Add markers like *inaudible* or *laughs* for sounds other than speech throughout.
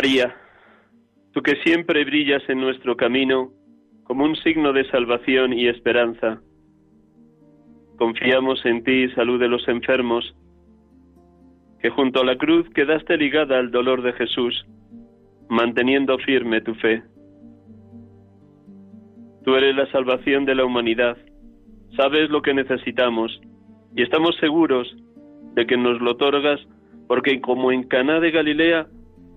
María, tú que siempre brillas en nuestro camino como un signo de salvación y esperanza, confiamos en ti, salud de los enfermos, que junto a la cruz quedaste ligada al dolor de Jesús, manteniendo firme tu fe. Tú eres la salvación de la humanidad, sabes lo que necesitamos y estamos seguros de que nos lo otorgas porque como en Caná de Galilea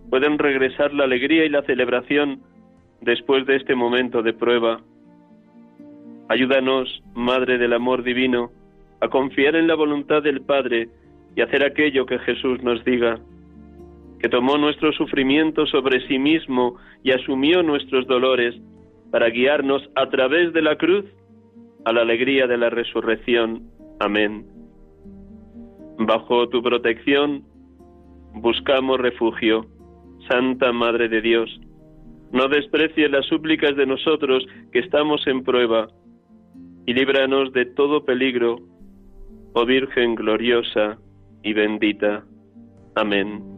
pueden regresar la alegría y la celebración después de este momento de prueba. Ayúdanos, Madre del Amor Divino, a confiar en la voluntad del Padre y hacer aquello que Jesús nos diga, que tomó nuestro sufrimiento sobre sí mismo y asumió nuestros dolores para guiarnos a través de la cruz a la alegría de la resurrección. Amén. Bajo tu protección buscamos refugio. Santa Madre de Dios, no desprecies las súplicas de nosotros que estamos en prueba, y líbranos de todo peligro, oh Virgen gloriosa y bendita. Amén.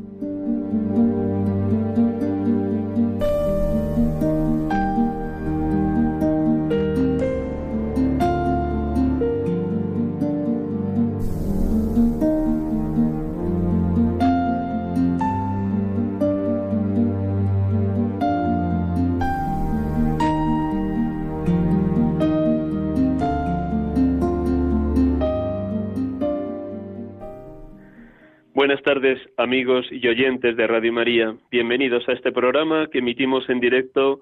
Amigos y oyentes de Radio María. Bienvenidos a este programa que emitimos en directo.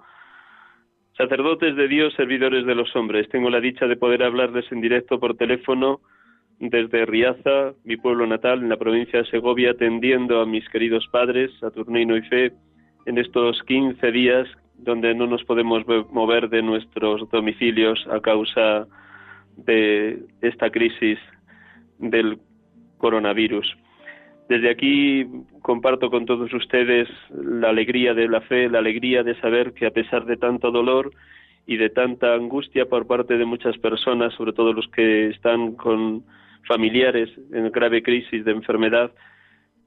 Sacerdotes de Dios, servidores de los hombres. Tengo la dicha de poder hablarles en directo por teléfono desde Riaza, mi pueblo natal, en la provincia de Segovia, atendiendo a mis queridos padres, Saturnino y Fe, en estos 15 días donde no nos podemos mover de nuestros domicilios a causa de esta crisis del coronavirus. Desde aquí comparto con todos ustedes la alegría de la fe, la alegría de saber que a pesar de tanto dolor y de tanta angustia por parte de muchas personas, sobre todo los que están con familiares en grave crisis de enfermedad,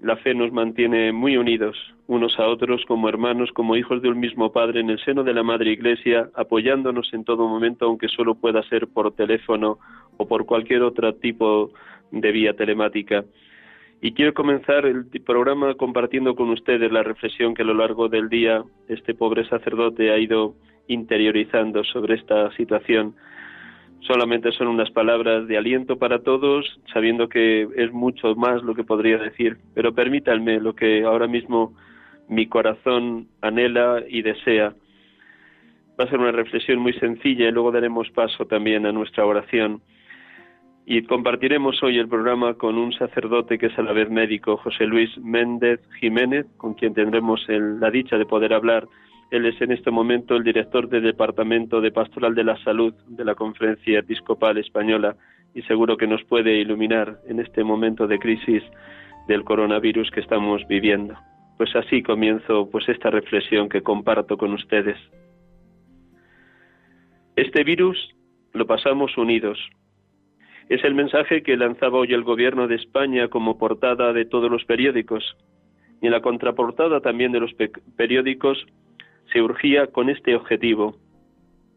la fe nos mantiene muy unidos unos a otros como hermanos, como hijos de un mismo Padre en el seno de la Madre Iglesia, apoyándonos en todo momento, aunque solo pueda ser por teléfono o por cualquier otro tipo de vía telemática. Y quiero comenzar el programa compartiendo con ustedes la reflexión que a lo largo del día este pobre sacerdote ha ido interiorizando sobre esta situación. Solamente son unas palabras de aliento para todos, sabiendo que es mucho más lo que podría decir, pero permítanme lo que ahora mismo mi corazón anhela y desea. Va a ser una reflexión muy sencilla y luego daremos paso también a nuestra oración. Y compartiremos hoy el programa con un sacerdote que es a la vez médico, José Luis Méndez Jiménez, con quien tendremos el- la dicha de poder hablar. Él es en este momento el director del Departamento de Pastoral de la Salud de la Conferencia Episcopal Española y seguro que nos puede iluminar en este momento de crisis del coronavirus que estamos viviendo. Pues así comienzo pues esta reflexión que comparto con ustedes. Este virus lo pasamos unidos. Es el mensaje que lanzaba hoy el gobierno de España como portada de todos los periódicos. Y en la contraportada también de los periódicos se urgía con este objetivo.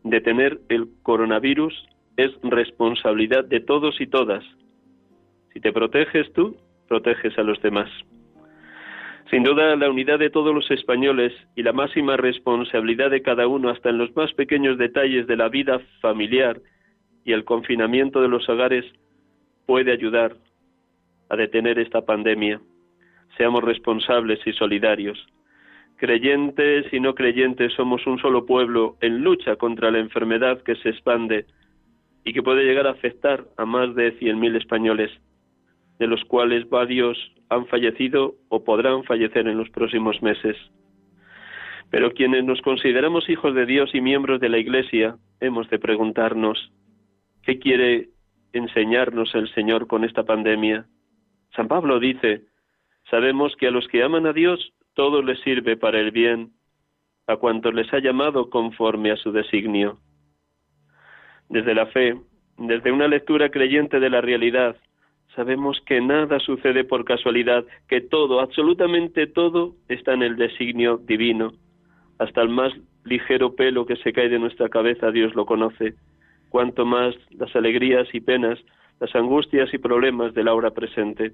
Detener el coronavirus es responsabilidad de todos y todas. Si te proteges tú, proteges a los demás. Sin duda, la unidad de todos los españoles y la máxima responsabilidad de cada uno, hasta en los más pequeños detalles de la vida familiar el confinamiento de los hogares, puede ayudar a detener esta pandemia. Seamos responsables y solidarios. Creyentes y no creyentes somos un solo pueblo en lucha contra la enfermedad que se expande y que puede llegar a afectar a más de 100.000 españoles, de los cuales varios han fallecido o podrán fallecer en los próximos meses. Pero quienes nos consideramos hijos de Dios y miembros de la Iglesia, hemos de preguntarnos, ¿qué quiere enseñarnos el Señor con esta pandemia? San Pablo dice, sabemos que a los que aman a Dios todo les sirve para el bien, a cuantos les ha llamado conforme a su designio. Desde la fe, desde una lectura creyente de la realidad, Sabemos que nada sucede por casualidad, que todo, absolutamente todo, está en el designio divino. Hasta el más ligero pelo que se cae de nuestra cabeza Dios lo conoce. Cuanto más las alegrías y penas, las angustias y problemas de la hora presente.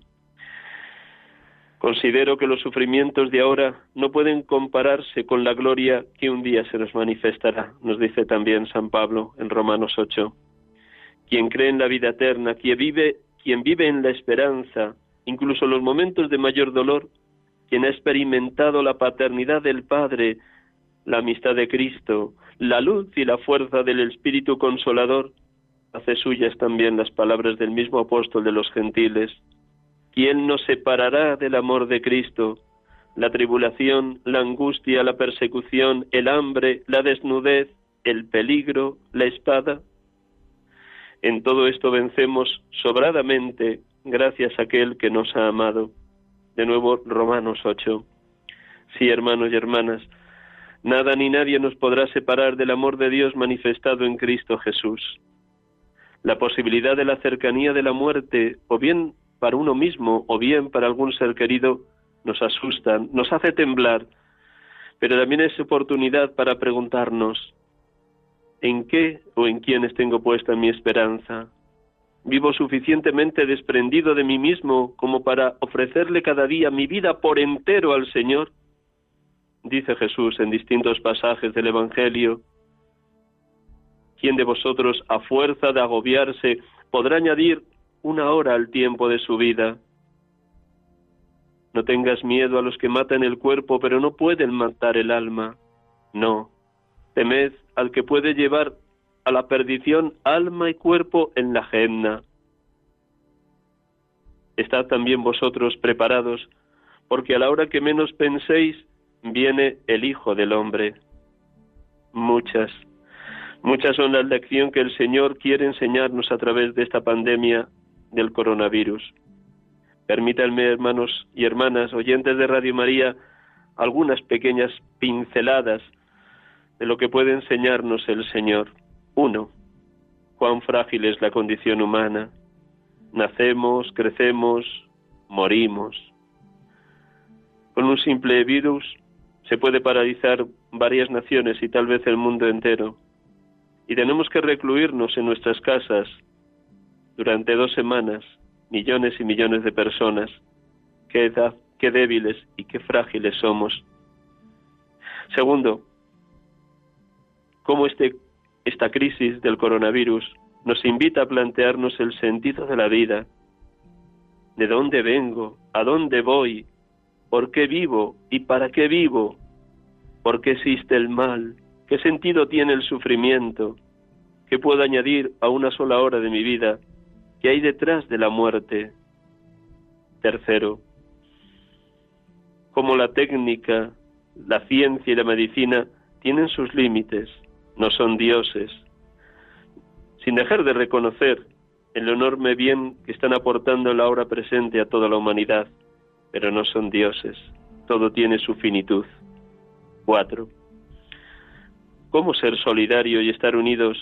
Considero que los sufrimientos de ahora no pueden compararse con la gloria que un día se nos manifestará, nos dice también San Pablo en Romanos 8. Quien cree en la vida eterna, quien vive quien vive en la esperanza, incluso en los momentos de mayor dolor, quien ha experimentado la paternidad del Padre, la amistad de Cristo, la luz y la fuerza del Espíritu Consolador, hace suyas también las palabras del mismo apóstol de los gentiles. ¿Quién nos separará del amor de Cristo? La tribulación, la angustia, la persecución, el hambre, la desnudez, el peligro, la espada. En todo esto vencemos sobradamente gracias a aquel que nos ha amado. De nuevo, Romanos 8. Sí, hermanos y hermanas, nada ni nadie nos podrá separar del amor de Dios manifestado en Cristo Jesús. La posibilidad de la cercanía de la muerte, o bien para uno mismo, o bien para algún ser querido, nos asusta, nos hace temblar, pero también es oportunidad para preguntarnos, ¿En qué o en quiénes tengo puesta mi esperanza? ¿Vivo suficientemente desprendido de mí mismo como para ofrecerle cada día mi vida por entero al Señor? Dice Jesús en distintos pasajes del Evangelio. ¿Quién de vosotros, a fuerza de agobiarse, podrá añadir una hora al tiempo de su vida? No tengas miedo a los que matan el cuerpo, pero no pueden matar el alma. No, temed al que puede llevar a la perdición alma y cuerpo en la genna. Estad también vosotros preparados, porque a la hora que menos penséis, viene el Hijo del Hombre. Muchas, muchas son las lecciones que el Señor quiere enseñarnos a través de esta pandemia del coronavirus. Permítanme, hermanos y hermanas, oyentes de Radio María, algunas pequeñas pinceladas de lo que puede enseñarnos el Señor. Uno, cuán frágil es la condición humana. Nacemos, crecemos, morimos. Con un simple virus se puede paralizar varias naciones y tal vez el mundo entero. Y tenemos que recluirnos en nuestras casas durante dos semanas, millones y millones de personas. Qué, qué débiles y qué frágiles somos. Segundo, cómo este, esta crisis del coronavirus nos invita a plantearnos el sentido de la vida, de dónde vengo, a dónde voy, por qué vivo y para qué vivo, por qué existe el mal, qué sentido tiene el sufrimiento, qué puedo añadir a una sola hora de mi vida, qué hay detrás de la muerte. Tercero, cómo la técnica, la ciencia y la medicina tienen sus límites no son dioses, sin dejar de reconocer el enorme bien que están aportando la hora presente a toda la humanidad, pero no son dioses, todo tiene su finitud. Cuatro. ¿Cómo ser solidario y estar unidos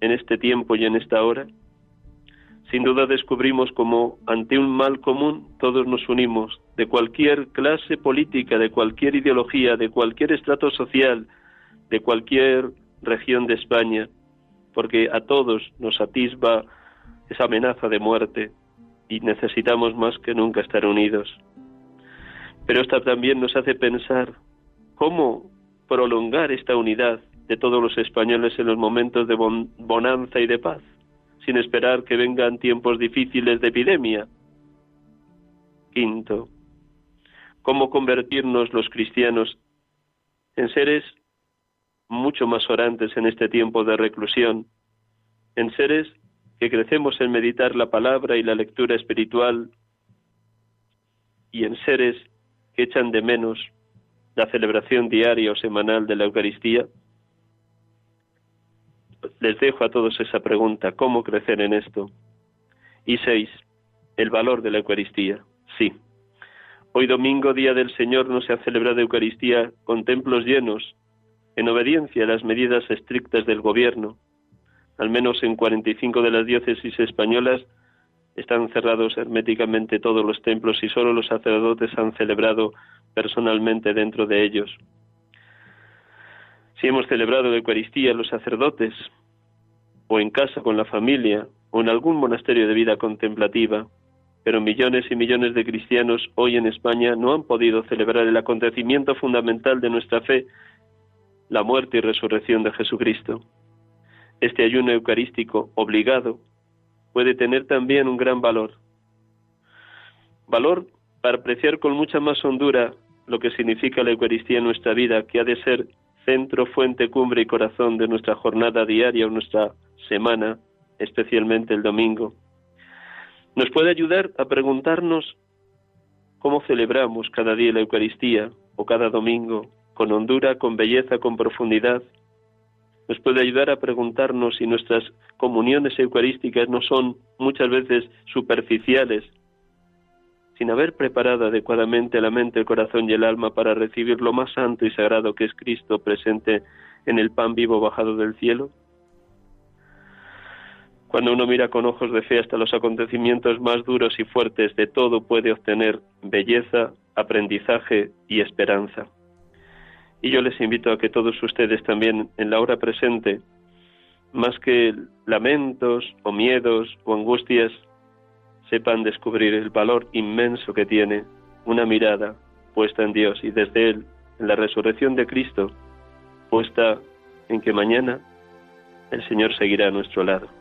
en este tiempo y en esta hora? Sin duda descubrimos cómo ante un mal común todos nos unimos, de cualquier clase política, de cualquier ideología, de cualquier estrato social, de cualquier región de España, porque a todos nos atisba esa amenaza de muerte y necesitamos más que nunca estar unidos. Pero esta también nos hace pensar cómo prolongar esta unidad de todos los españoles en los momentos de bonanza y de paz, sin esperar que vengan tiempos difíciles de epidemia. Quinto, cómo convertirnos los cristianos en seres mucho más orantes en este tiempo de reclusión, en seres que crecemos en meditar la palabra y la lectura espiritual y en seres que echan de menos la celebración diaria o semanal de la Eucaristía? Les dejo a todos esa pregunta, ¿cómo crecer en esto? Y seis, el valor de la Eucaristía. Sí, hoy domingo, Día del Señor, no se ha celebrado Eucaristía con templos llenos, en obediencia a las medidas estrictas del Gobierno. Al menos en 45 de las diócesis españolas están cerrados herméticamente todos los templos y solo los sacerdotes han celebrado personalmente dentro de ellos. Si hemos celebrado la Eucaristía los sacerdotes, o en casa con la familia, o en algún monasterio de vida contemplativa, pero millones y millones de cristianos hoy en España no han podido celebrar el acontecimiento fundamental de nuestra fe, la muerte y resurrección de Jesucristo. Este ayuno eucarístico obligado puede tener también un gran valor. Valor para apreciar con mucha más hondura lo que significa la Eucaristía en nuestra vida, que ha de ser centro, fuente, cumbre y corazón de nuestra jornada diaria o nuestra semana, especialmente el domingo. Nos puede ayudar a preguntarnos cómo celebramos cada día la Eucaristía o cada domingo, con hondura, con belleza, con profundidad. Nos puede ayudar a preguntarnos si nuestras comuniones eucarísticas no son muchas veces superficiales, sin haber preparado adecuadamente la mente, el corazón y el alma para recibir lo más santo y sagrado que es Cristo presente en el pan vivo bajado del cielo? Cuando uno mira con ojos de fe hasta los acontecimientos más duros y fuertes de todo puede obtener belleza, aprendizaje y esperanza. Y yo les invito a que todos ustedes también en la hora presente, más que lamentos o miedos o angustias, sepan descubrir el valor inmenso que tiene una mirada puesta en Dios y desde Él, en la resurrección de Cristo, puesta en que mañana el Señor seguirá a nuestro lado.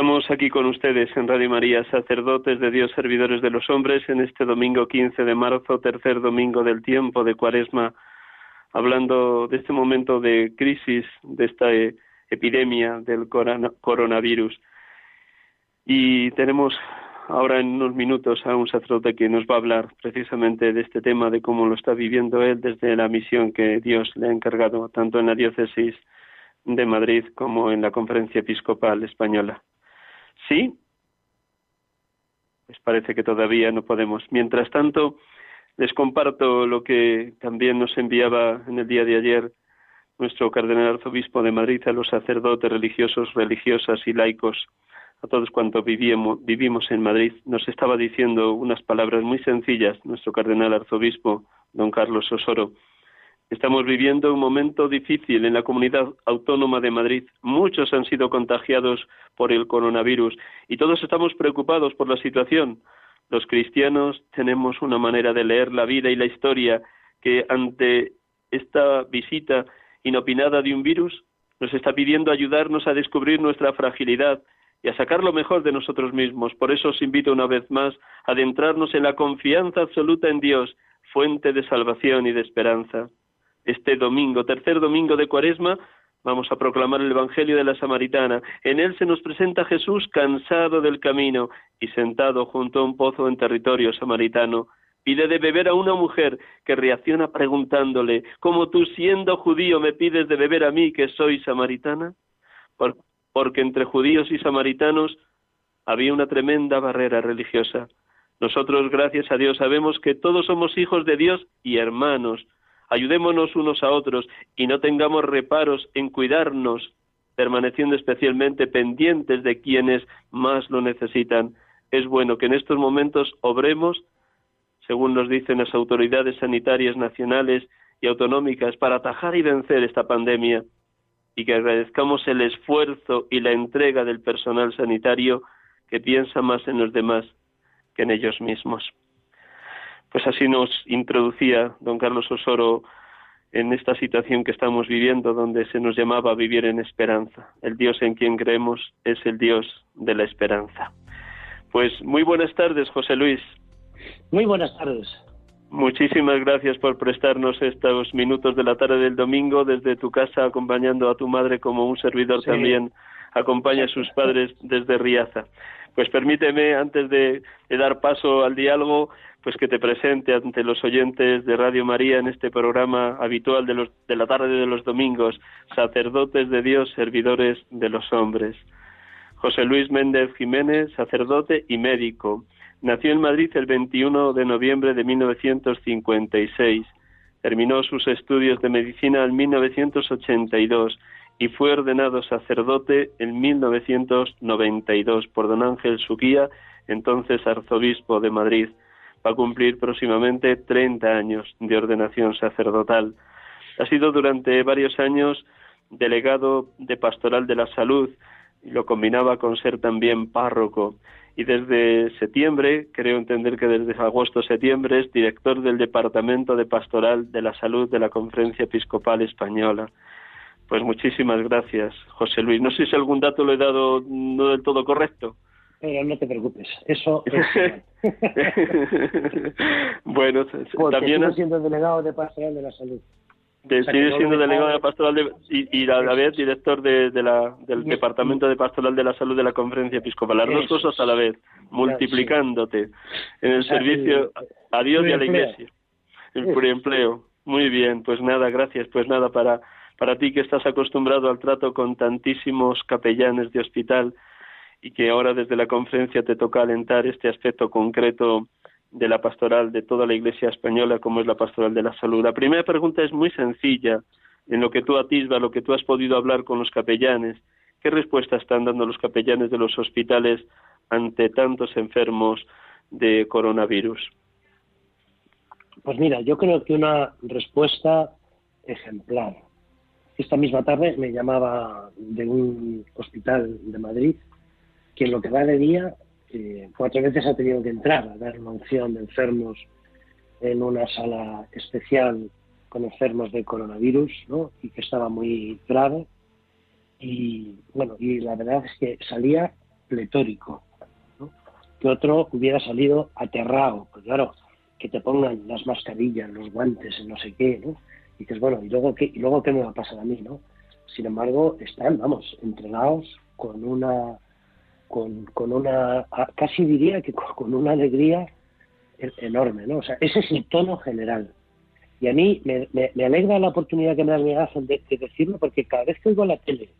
Estamos aquí con ustedes en Radio María, sacerdotes de Dios, servidores de los hombres, en este domingo 15 de marzo, tercer domingo del tiempo de Cuaresma, hablando de este momento de crisis, de esta eh, epidemia del coronavirus. Y tenemos ahora en unos minutos a un sacerdote que nos va a hablar precisamente de este tema, de cómo lo está viviendo él desde la misión que Dios le ha encargado, tanto en la diócesis de Madrid como en la Conferencia Episcopal Española. ¿Sí? Pues parece que todavía no podemos. Mientras tanto, les comparto lo que también nos enviaba en el día de ayer nuestro cardenal arzobispo de Madrid a los sacerdotes religiosos, religiosas y laicos, a todos cuantos vivimos, vivimos en Madrid. Nos estaba diciendo unas palabras muy sencillas nuestro cardenal arzobispo, don Carlos Osoro, Estamos viviendo un momento difícil en la comunidad autónoma de Madrid. Muchos han sido contagiados por el coronavirus y todos estamos preocupados por la situación. Los cristianos tenemos una manera de leer la vida y la historia que ante esta visita inopinada de un virus nos está pidiendo ayudarnos a descubrir nuestra fragilidad y a sacar lo mejor de nosotros mismos. Por eso os invito una vez más a adentrarnos en la confianza absoluta en Dios, fuente de salvación y de esperanza. Este domingo, tercer domingo de Cuaresma, vamos a proclamar el Evangelio de la Samaritana. En él se nos presenta Jesús cansado del camino y sentado junto a un pozo en territorio samaritano. Pide de beber a una mujer que reacciona preguntándole, ¿cómo tú siendo judío me pides de beber a mí que soy samaritana? porque entre judíos y samaritanos había una tremenda barrera religiosa. Nosotros, gracias a Dios, sabemos que todos somos hijos de Dios y hermanos, Ayudémonos unos a otros y no tengamos reparos en cuidarnos, permaneciendo especialmente pendientes de quienes más lo necesitan. Es bueno que en estos momentos obremos, según nos dicen las autoridades sanitarias nacionales y autonómicas, para atajar y vencer esta pandemia y que agradezcamos el esfuerzo y la entrega del personal sanitario que piensa más en los demás que en ellos mismos. Pues así nos introducía don Carlos Osoro en esta situación que estamos viviendo, donde se nos llamaba a vivir en esperanza. El Dios en quien creemos es el Dios de la esperanza. Pues muy buenas tardes, José Luis. Muy buenas tardes. Muchísimas gracias por prestarnos estos minutos de la tarde del domingo desde tu casa, acompañando a tu madre como un servidor también acompaña a sus padres desde Riaza. Pues permíteme, antes de dar paso al diálogo, pues que te presente ante los oyentes de Radio María en este programa habitual de, los, de la tarde de los domingos, sacerdotes de Dios, servidores de los hombres. José Luis Méndez Jiménez, sacerdote y médico. Nació en Madrid el 21 de noviembre de 1956. Terminó sus estudios de medicina en 1982 y fue ordenado sacerdote en 1992 por don Ángel Suquía, entonces arzobispo de Madrid va a cumplir próximamente 30 años de ordenación sacerdotal. Ha sido durante varios años delegado de Pastoral de la Salud y lo combinaba con ser también párroco. Y desde septiembre, creo entender que desde agosto-septiembre, es director del Departamento de Pastoral de la Salud de la Conferencia Episcopal Española. Pues muchísimas gracias, José Luis. No sé si algún dato lo he dado no del todo correcto. Pero no te preocupes, eso *laughs* *laughs* bueno, también... Sigue siendo delegado de Pastoral de la Salud. sigue siendo delegado de Pastoral de, y, a la vez director de, la, del Departamento de Pastoral de la Salud de la Conferencia Episcopal. Las dos cosas a la vez, multiplicándote en el servicio a Dios y a la Iglesia. El preempleo. Muy bien, pues nada, gracias. Pues nada, para, para ti que estás acostumbrado al trato con tantísimos capellanes de hospital, y que ahora desde la conferencia te toca alentar este aspecto concreto de la pastoral de toda la Iglesia española, como es la pastoral de la salud. La primera pregunta es muy sencilla, en lo que tú atisbas, lo que tú has podido hablar con los capellanes. ¿Qué respuesta están dando los capellanes de los hospitales ante tantos enfermos de coronavirus? Pues mira, yo creo que una respuesta ejemplar. Esta misma tarde me llamaba de un hospital de Madrid que en lo que va de día eh, cuatro veces ha tenido que entrar a dar una unción de enfermos en una sala especial con enfermos de coronavirus, ¿no? Y que estaba muy grave. Y bueno, y la verdad es que salía pletórico, que otro hubiera salido aterrado, pues claro, que te pongan las mascarillas, los guantes, no sé qué, ¿no? Y dices, bueno, ¿y luego qué, y luego qué me va a pasar a mí, no? Sin embargo, están, vamos, entregados con una, con, con una, casi diría que con una alegría enorme, ¿no? O sea, ese es el tono general. Y a mí me, alegra la oportunidad que me da Miguel de, de, decirlo, porque cada vez que oigo la tele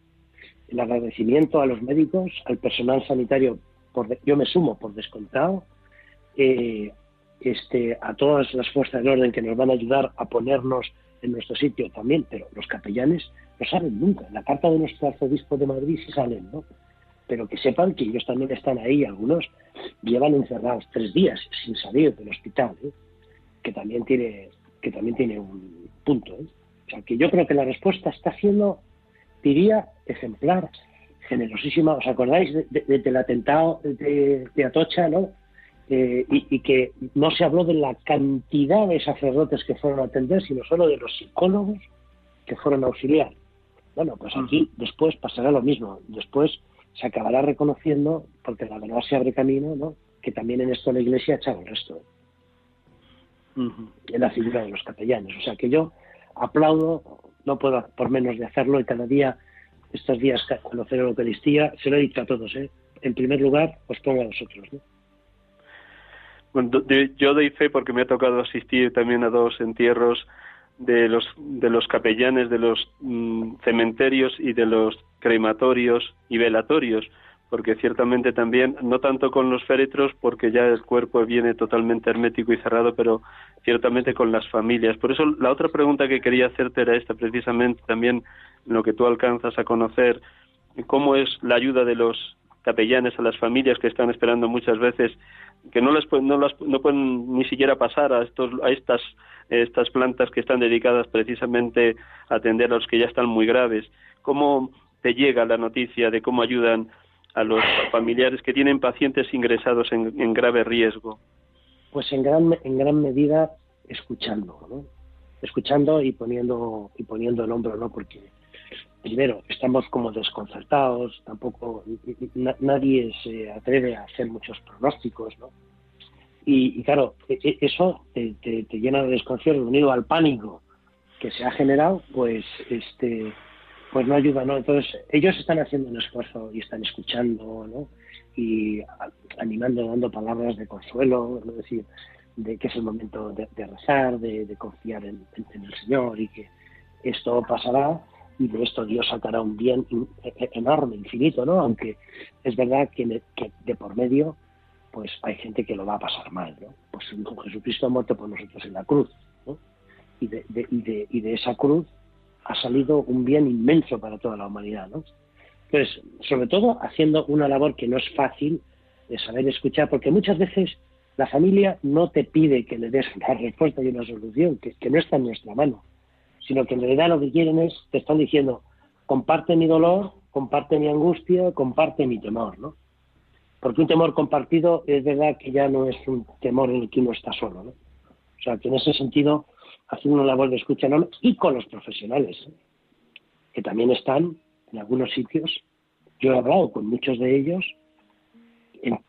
el agradecimiento a los médicos, al personal sanitario, por yo me sumo por descontado, eh, este, a todas las fuerzas de orden que nos van a ayudar a ponernos en nuestro sitio también, pero los capellanes no salen nunca. La carta de nuestro arzobispo de Madrid sí salen, ¿no? Pero que sepan que ellos también están ahí, algunos llevan encerrados tres días sin salir del hospital, ¿eh? que también tiene que también tiene un punto. ¿eh? O sea, que yo creo que la respuesta está siendo, diría, ejemplar, generosísima. ¿Os acordáis del atentado de, Atocha, no? Eh, y, que no se habló de la cantidad de sacerdotes que fueron a atender, sino solo de los psicólogos que fueron a auxiliar. Bueno, pues aquí después pasará lo mismo. Después se acabará reconociendo, porque la verdad se abre camino, ¿no? que también en esto la Iglesia ha echado el resto en la figura de los capellanes. O sea que yo aplaudo, no puedo por menos de hacerlo y cada día, estos días conocer la Eucaristía, se lo he dicho a todos, ¿eh? en primer lugar os pongo a vosotros. Bueno, yo doy fe porque me ha tocado asistir también a dos entierros de los de los capellanes de los mm, cementerios y de los crematorios y velatorios porque ciertamente también, no tanto con los féretros, porque ya el cuerpo viene totalmente hermético y cerrado, pero ciertamente con las familias. Por eso la otra pregunta que quería hacerte era esta, precisamente también lo que tú alcanzas a conocer, cómo es la ayuda de los capellanes a las familias que están esperando muchas veces que no les no, las, no pueden ni siquiera pasar a estos a estas estas plantas que están dedicadas precisamente a atender a los que ya están muy graves cómo te llega la noticia de cómo ayudan a los familiares que tienen pacientes ingresados en, grave riesgo? Pues en gran, en gran medida escuchando, ¿no? Escuchando y poniendo, y poniendo el hombro, ¿no? Porque primero estamos como desconcertados, tampoco nadie se atreve a hacer muchos pronósticos, ¿no? Y, claro, e, e, eso te, llena de desconcierto unido al pánico que se ha generado, pues este pues no ayuda, ¿no? Entonces, ellos están haciendo un esfuerzo y están escuchando, ¿no? Y animando, dando palabras de consuelo, ¿no? decir, de que es el momento de, rezar, de, confiar en, el Señor y que esto pasará y de esto Dios sacará un bien e, e, enorme, infinito, ¿no? Aunque es verdad que, de por medio, pues hay gente que lo va a pasar mal, ¿no? Pues Jesucristo ha muerto por nosotros en la cruz, ¿no? Y de, y de, y de esa cruz ha salido un bien inmenso para toda la humanidad, ¿no? Entonces, sobre todo haciendo una labor que no es fácil de saber escuchar, porque muchas veces la familia no te pide que le des una respuesta y una solución, que, no está en nuestra mano, sino que en realidad lo que quieren es, te están diciendo, comparte mi dolor, comparte mi angustia, comparte mi temor, ¿no? Porque un temor compartido es verdad que ya no es un temor en el que uno está solo, ¿no? O sea, que en ese sentido haciendo una labor de escucha enorme y con los profesionales, que también están en algunos sitios. Yo he hablado con muchos de ellos,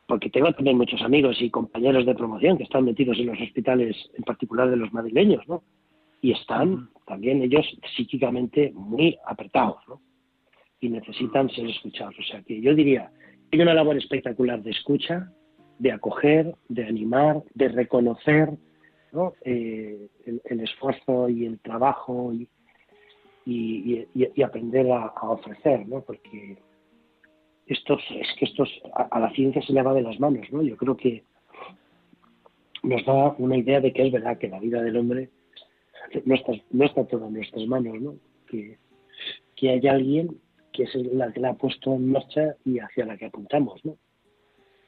porque tengo también muchos amigos y compañeros de promoción que están metidos en los hospitales, en particular de los madrileños, ¿no? Y están también ellos psíquicamente muy apretados, ¿no? Y necesitan ser escuchados. O sea que yo diría, hay una labor espectacular de escucha, de acoger, de animar, de reconocer, eh, el, esfuerzo y el trabajo y, y, aprender a, ofrecer, ¿no? Porque esto es que esto a, la ciencia se le va de las manos, ¿no? Yo creo que nos da una idea de que es verdad que la vida del hombre no está, no está toda en nuestras manos, ¿no? Que, que hay alguien que es la que la ha puesto en marcha y hacia la que apuntamos, ¿no?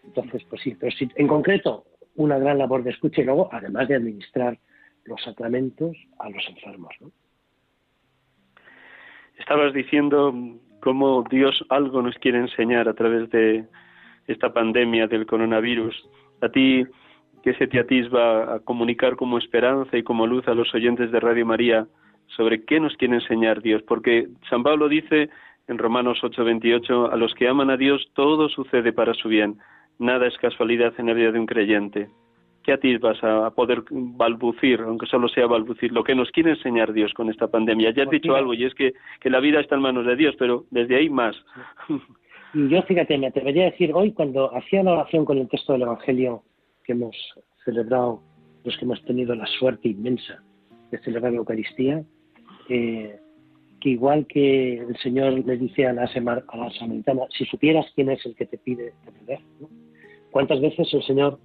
Entonces, pues sí, pero si en concreto una gran labor de escucha y luego, además de administrar los sacramentos a los enfermos. ¿no? Estabas diciendo cómo Dios algo nos quiere enseñar a través de esta pandemia del coronavirus. A ti, que se te atisba a comunicar como esperanza y como luz a los oyentes de Radio María sobre qué nos quiere enseñar Dios, porque San Pablo dice en Romanos 8:28, a los que aman a Dios todo sucede para su bien. Nada es casualidad en la vida de un creyente. ¿Qué atisbas a poder balbucir, aunque solo sea balbucir, lo que nos quiere enseñar Dios con esta pandemia? Ya has pues dicho algo, y es que, que la vida está en manos de Dios, pero desde ahí más. Y yo, fíjate, me atrevería a decir hoy, cuando hacía la oración con el texto del Evangelio que hemos celebrado, los que hemos tenido la suerte inmensa de celebrar la Eucaristía, eh, que igual que el Señor le dice a la, a la samaritana, si supieras quién es el que te pide de beber, ¿cuántas veces el Señor,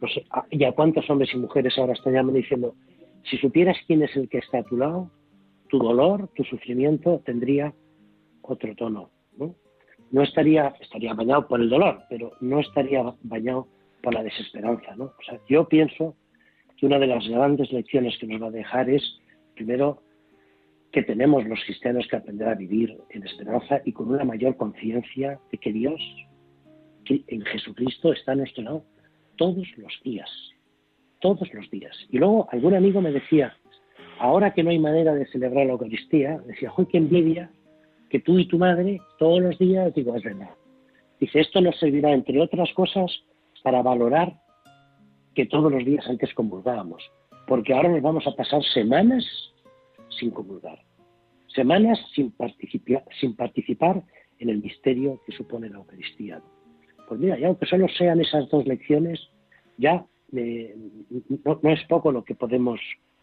no sé, y a cuántos hombres y mujeres ahora están llamando diciendo, si supieras quién es el que está a tu lado, tu dolor, tu sufrimiento tendría otro tono, ¿no? no estaría, estaría bañado por el dolor, pero no estaría bañado por la desesperanza, ¿no? O sea, yo pienso que una de las grandes lecciones que nos va a dejar es, primero, que tenemos los cristianos que aprender a vivir en esperanza y con una mayor conciencia de que Dios, que en Jesucristo está a nuestro lado todos los días, todos los días. Y luego algún amigo me decía, ahora que no hay manera de celebrar la Eucaristía, decía, ¡ay, qué envidia! que tú y tu madre todos los días, digo, es verdad. Dice, esto nos servirá, entre otras cosas, para valorar que todos los días antes comulgábamos, porque ahora nos vamos a pasar semanas sin comulgar, semanas sin, participar, sin participar en el misterio que supone la Eucaristía. Pues mira, ya aunque solo sean esas dos lecciones, ya no, no, es poco lo que podemos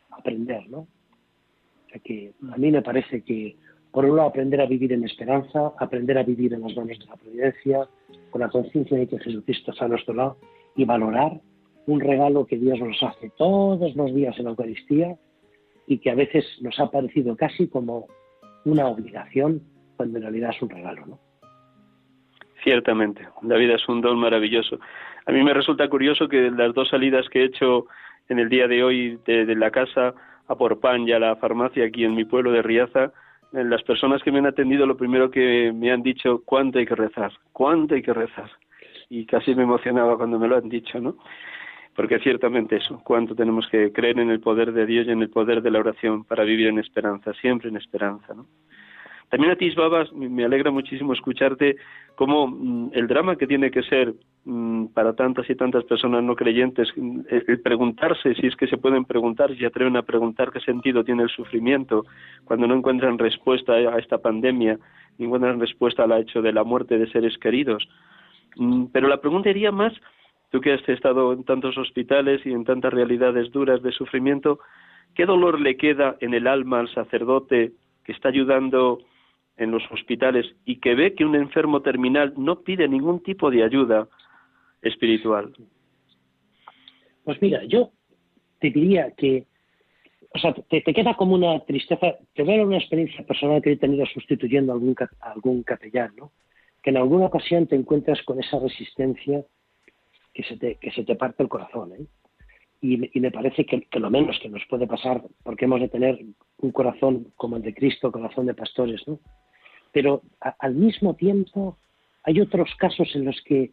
aprender, ¿no? O sea que a mí me parece que por un lado, aprender a vivir en esperanza, aprender a vivir en las manos de la providencia, con la conciencia de que Jesucristo está a nuestro lado y valorar un regalo que Dios nos hace todos los días en la Eucaristía y que a veces nos ha parecido casi como una obligación cuando en realidad es un regalo, ¿no? Ciertamente, la vida es un don maravilloso. A mí me resulta curioso que las dos salidas que he hecho en el día de hoy de, de la casa a por pan y a la farmacia aquí en mi pueblo de Riaza, las personas que me han atendido lo primero que me han dicho cuánto hay que rezar, cuánto hay que rezar. Y casi me emocionaba cuando me lo han dicho, ¿no? Porque ciertamente eso, cuánto tenemos que creer en el poder de Dios y en el poder de la oración para vivir en esperanza, siempre en esperanza, ¿no? También a ti, Babas, me alegra muchísimo escucharte cómo mm, el drama que tiene que ser mm, para tantas y tantas personas no creyentes, mm, el, preguntarse si es que se pueden preguntar, si se atreven a preguntar qué sentido tiene el sufrimiento, cuando no encuentran respuesta a esta pandemia, ni encuentran respuesta al hecho de la muerte de seres queridos. Pero la pregunta iría más, tú que has estado en tantos hospitales y en tantas realidades duras de sufrimiento, ¿qué dolor le queda en el alma al sacerdote que está ayudando en los hospitales y que ve que un enfermo terminal no pide ningún tipo de ayuda espiritual? Pues mira, yo te diría que, o sea, te, queda como una tristeza, te veo una experiencia personal que he tenido sustituyendo a algún, algún capellán, ¿no? Que en alguna ocasión te encuentras con esa resistencia que se te, que se te parte el corazón, ¿eh? Y, me parece que, lo menos que nos puede pasar, porque hemos de tener un corazón como el de Cristo, corazón de pastores, ¿no? Pero al mismo tiempo hay otros casos en los que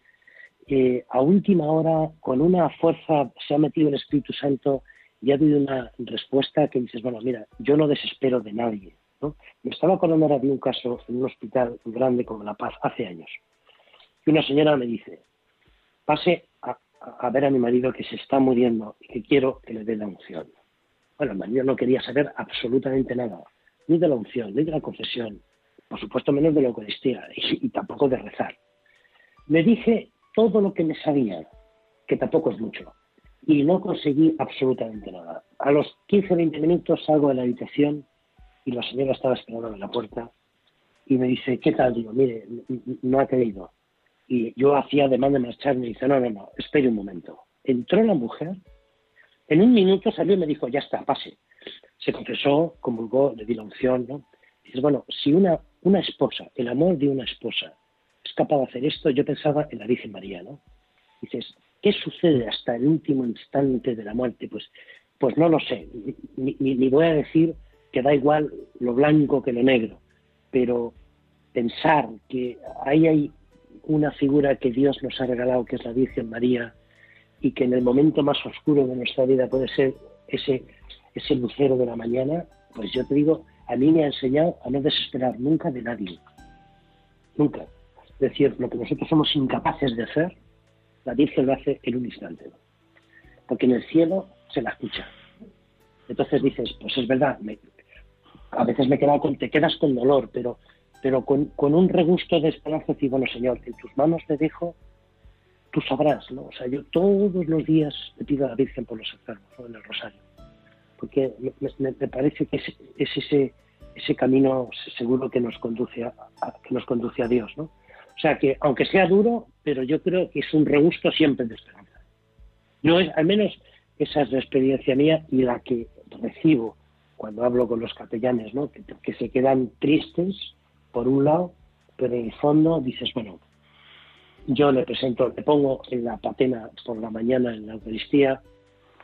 eh, a última hora, con una fuerza, se ha metido el Espíritu Santo y ha habido una respuesta que dices, bueno, mira, yo no desespero de nadie. ¿no? Me estaba acordando ahora de un caso en un hospital grande como La Paz hace años. Y una señora me dice, pase a, ver a mi marido que se está muriendo y que quiero que le dé la unción. Bueno, el marido no quería saber absolutamente nada, ni de la unción, ni de la confesión, por supuesto menos de la Eucaristía y, tampoco de rezar. Me dije todo lo que me sabía, que tampoco es mucho, y no conseguí absolutamente nada. A los 15 o 20 minutos salgo de la habitación y la señora estaba esperando en la puerta y me dice, ¿qué tal? Digo, mire, no ha querido. Y yo hacía demanda de marcharme y dice, no, no, no, espere un momento. Entró la mujer, en un minuto salió y me dijo, ya está, pase. Se confesó, comulgó, le di la unción, ¿no? Dices, bueno, si una una esposa, el amor de una esposa, es capaz de hacer esto, yo pensaba en la Virgen María, ¿no? Dices, ¿qué sucede hasta el último instante de la muerte? Pues, pues no lo sé, ni, voy a decir que da igual lo blanco que lo negro, pero pensar que ahí hay una figura que Dios nos ha regalado, que es la Virgen María, y que en el momento más oscuro de nuestra vida puede ser ese, ese lucero de la mañana, pues yo te digo, a mí me ha enseñado a no desesperar nunca de nadie, nunca. Es decir, lo que nosotros somos incapaces de hacer, la Virgen lo hace en un instante. Porque en el cielo se la escucha. Entonces dices, pues es verdad, a veces me quedo con, te quedas con dolor, pero, pero con, un regusto de esperanza, decir, bueno, Señor, en tus manos te dejo, tú sabrás, ¿no? O sea, yo todos los días te pido a la Virgen por los enfermos, en el rosario. Porque me, parece que es, ese, ese camino seguro que nos conduce a, que nos conduce a Dios, ¿no? O sea que aunque sea duro, pero yo creo que es un regusto siempre de esperanza. No es, al menos esa es la experiencia mía y la que recibo cuando hablo con los capellanes, ¿no? que, se quedan tristes, por un lado, pero en el fondo dices, bueno, yo le presento, le pongo en la patena por la mañana en la Eucaristía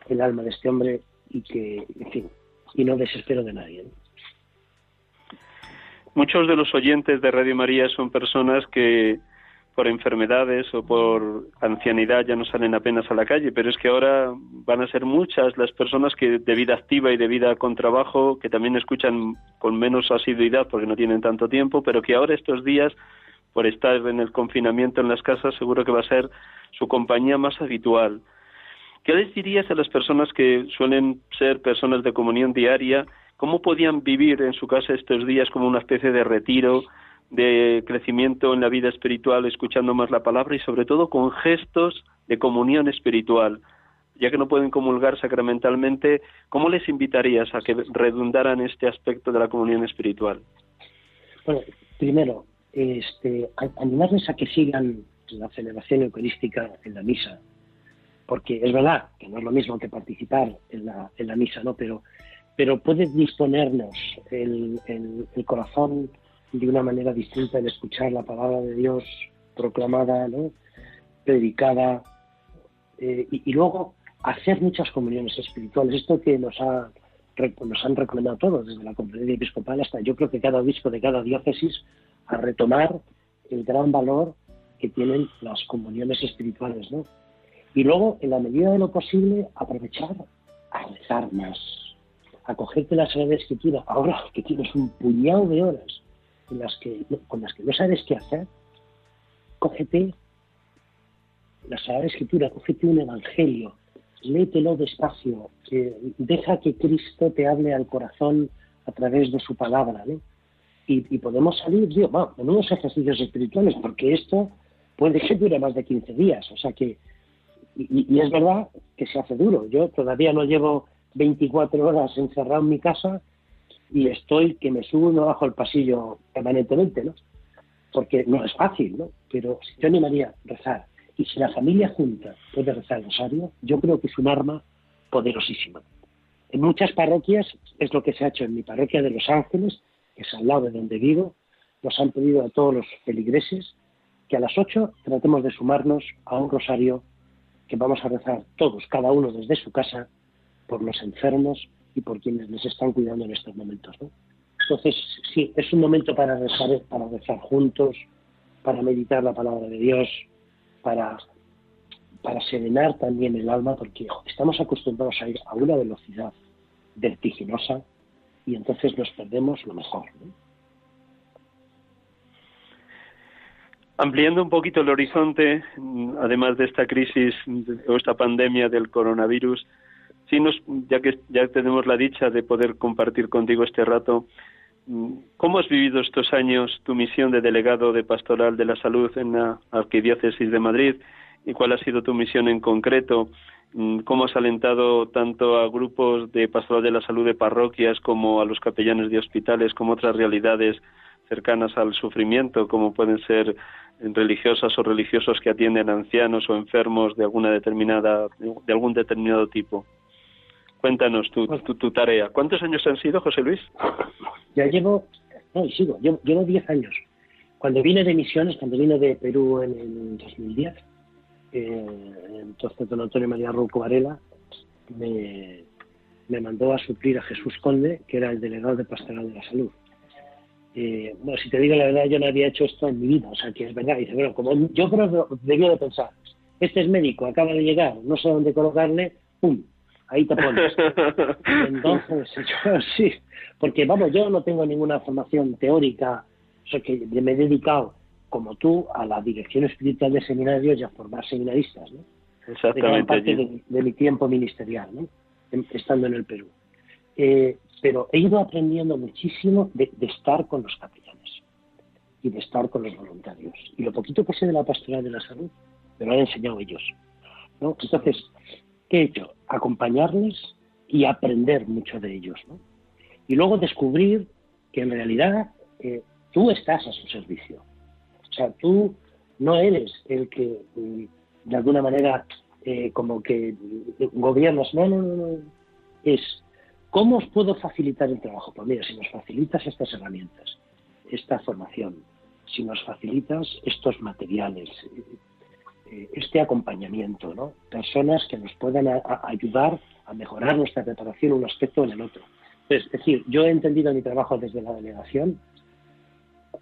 el alma de este hombre y que, en fin, y no desespero de nadie. Muchos de los oyentes de Radio María son personas que por enfermedades o por ancianidad ya no salen apenas a la calle, pero es que ahora van a ser muchas las personas que de vida activa y de vida con trabajo, que también escuchan con menos asiduidad porque no tienen tanto tiempo, pero que ahora estos días, por estar en el confinamiento en las casas, seguro que va a ser su compañía más habitual. ¿Qué les dirías a las personas que suelen ser personas de comunión diaria? ¿Cómo podían vivir en su casa estos días como una especie de retiro? de crecimiento en la vida espiritual, escuchando más la palabra y sobre todo con gestos de comunión espiritual. Ya que no pueden comulgar sacramentalmente, ¿cómo les invitarías a que redundaran este aspecto de la comunión espiritual? Bueno, primero, este, animarles a que sigan la celebración eucarística en la misa, porque es verdad que no es lo mismo que participar en la, en la misa, ¿no? Pero, pero puede disponernos el, el corazón de una manera distinta el escuchar la palabra de Dios proclamada, ¿no? predicada, eh, y, luego hacer muchas comuniones espirituales. Esto que nos, ha, nos han recomendado todos, desde la conferencia episcopal hasta yo creo que cada obispo de cada diócesis, a retomar el gran valor que tienen las comuniones espirituales. ¿no? Y luego, en la medida de lo posible, aprovechar a rezar más, a cogerte la Sagrada Escritura, ahora que tienes un puñado de horas las que, con las que no sabes qué hacer, cógete la Sagrada Escritura, cógete un Evangelio, léetelo despacio, deja que Cristo te hable al corazón a través de su palabra, ¿no? Y, podemos salir, digo, bueno, con unos ejercicios espirituales, porque esto puede que dure más de 15 días, o sea que, y, es verdad que se hace duro. Yo todavía no llevo 24 horas encerrado en mi casa y estoy que me subo y me bajo el pasillo permanentemente, ¿no? Porque no es fácil, ¿no? Pero si yo animaría a rezar y si la familia junta puede rezar el rosario, yo creo que es un arma poderosísima. En muchas parroquias es lo que se ha hecho en mi parroquia de Los Ángeles, que es al lado de donde vivo, nos han pedido a todos los feligreses que a las ocho tratemos de sumarnos a un rosario que vamos a rezar todos, cada uno desde su casa, por los enfermos, y por quienes les están cuidando en estos momentos. ¿no? Entonces, sí, es un momento para rezar, para rezar juntos, para meditar la palabra de Dios, para, para serenar también el alma, porque estamos acostumbrados a ir a una velocidad vertiginosa y entonces nos perdemos lo mejor. Ampliando un poquito el horizonte, además de esta crisis o esta pandemia del coronavirus, sí nos, ya que ya tenemos la dicha de poder compartir contigo este rato, mm, ¿cómo has vivido estos años tu misión de delegado de Pastoral de la Salud en la Arquidiócesis de Madrid? ¿Y cuál ha sido tu misión en concreto? Mm, ¿Cómo has alentado tanto a grupos de Pastoral de la Salud de parroquias como a los capellanes de hospitales, como otras realidades cercanas al sufrimiento, como pueden ser religiosas o religiosos que atienden ancianos o enfermos de alguna determinada de algún determinado tipo? Cuéntanos tu, tu, tarea. ¿Cuántos años han sido, José Luis? Ya llevo, no, y sigo, llevo, llevo 10 años. Cuando vine de misiones, cuando vine de Perú en el 2010, eh, entonces don Antonio María Rouco Varela me, me mandó a suplir a Jesús Conde, que era el delegado de Pastoral de la Salud. Eh, bueno, si te digo la verdad, yo no había hecho esto en mi vida, o sea que es verdad. Y dice, bueno, como yo creo que debía de pensar, este es médico, acaba de llegar, no sé dónde colocarle, ¡pum! Ahí te pones. *laughs* Entonces, *laughs* yo sí, porque vamos, yo no tengo ninguna formación teórica, o sea que me he dedicado como tú, a la dirección espiritual de seminarios y a formar seminaristas, ¿no? Exactamente. parte de, mi tiempo ministerial, ¿no? estando en el Perú. Eh, pero he ido aprendiendo muchísimo de, estar con los capellanes y de estar con los voluntarios. Y lo poquito que sé de la pastoral de la salud, me lo han enseñado ellos. ¿no? Entonces, ¿qué he hecho? Acompañarles y aprender mucho de ellos. ¿no? Y luego descubrir que en realidad eh, tú estás a su servicio. O sea, tú no eres el que mm, de alguna manera eh, como que gobiernos. No, no, no, no. Es cómo os puedo facilitar el trabajo. Pues mira, si nos facilitas estas herramientas, esta formación, si nos facilitas estos materiales, este acompañamiento, ¿no? Personas que nos puedan ayudar a mejorar nuestra preparación un aspecto en el otro. Es decir, yo he entendido mi trabajo desde la delegación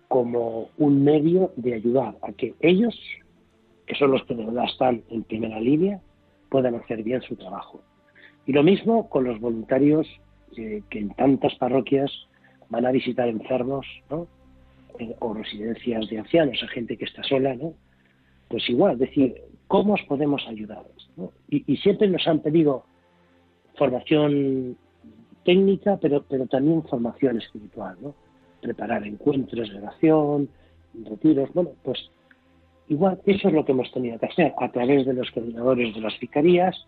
como un medio de ayudar a que ellos, que son los que de verdad están en primera línea, puedan hacer bien su trabajo. Y lo mismo con los voluntarios que en tantas parroquias van a visitar enfermos, ¿no? Eh, o residencias de ancianos, a gente que está sola, ¿no? Pues igual, es decir, ¿cómo os podemos ayudar? Y, siempre nos han pedido formación técnica, pero, pero también formación espiritual, ¿no? Preparar encuentros de oración, retiros, bueno, pues igual eso es lo que hemos tenido que hacer a través de los coordinadores de las vicarías,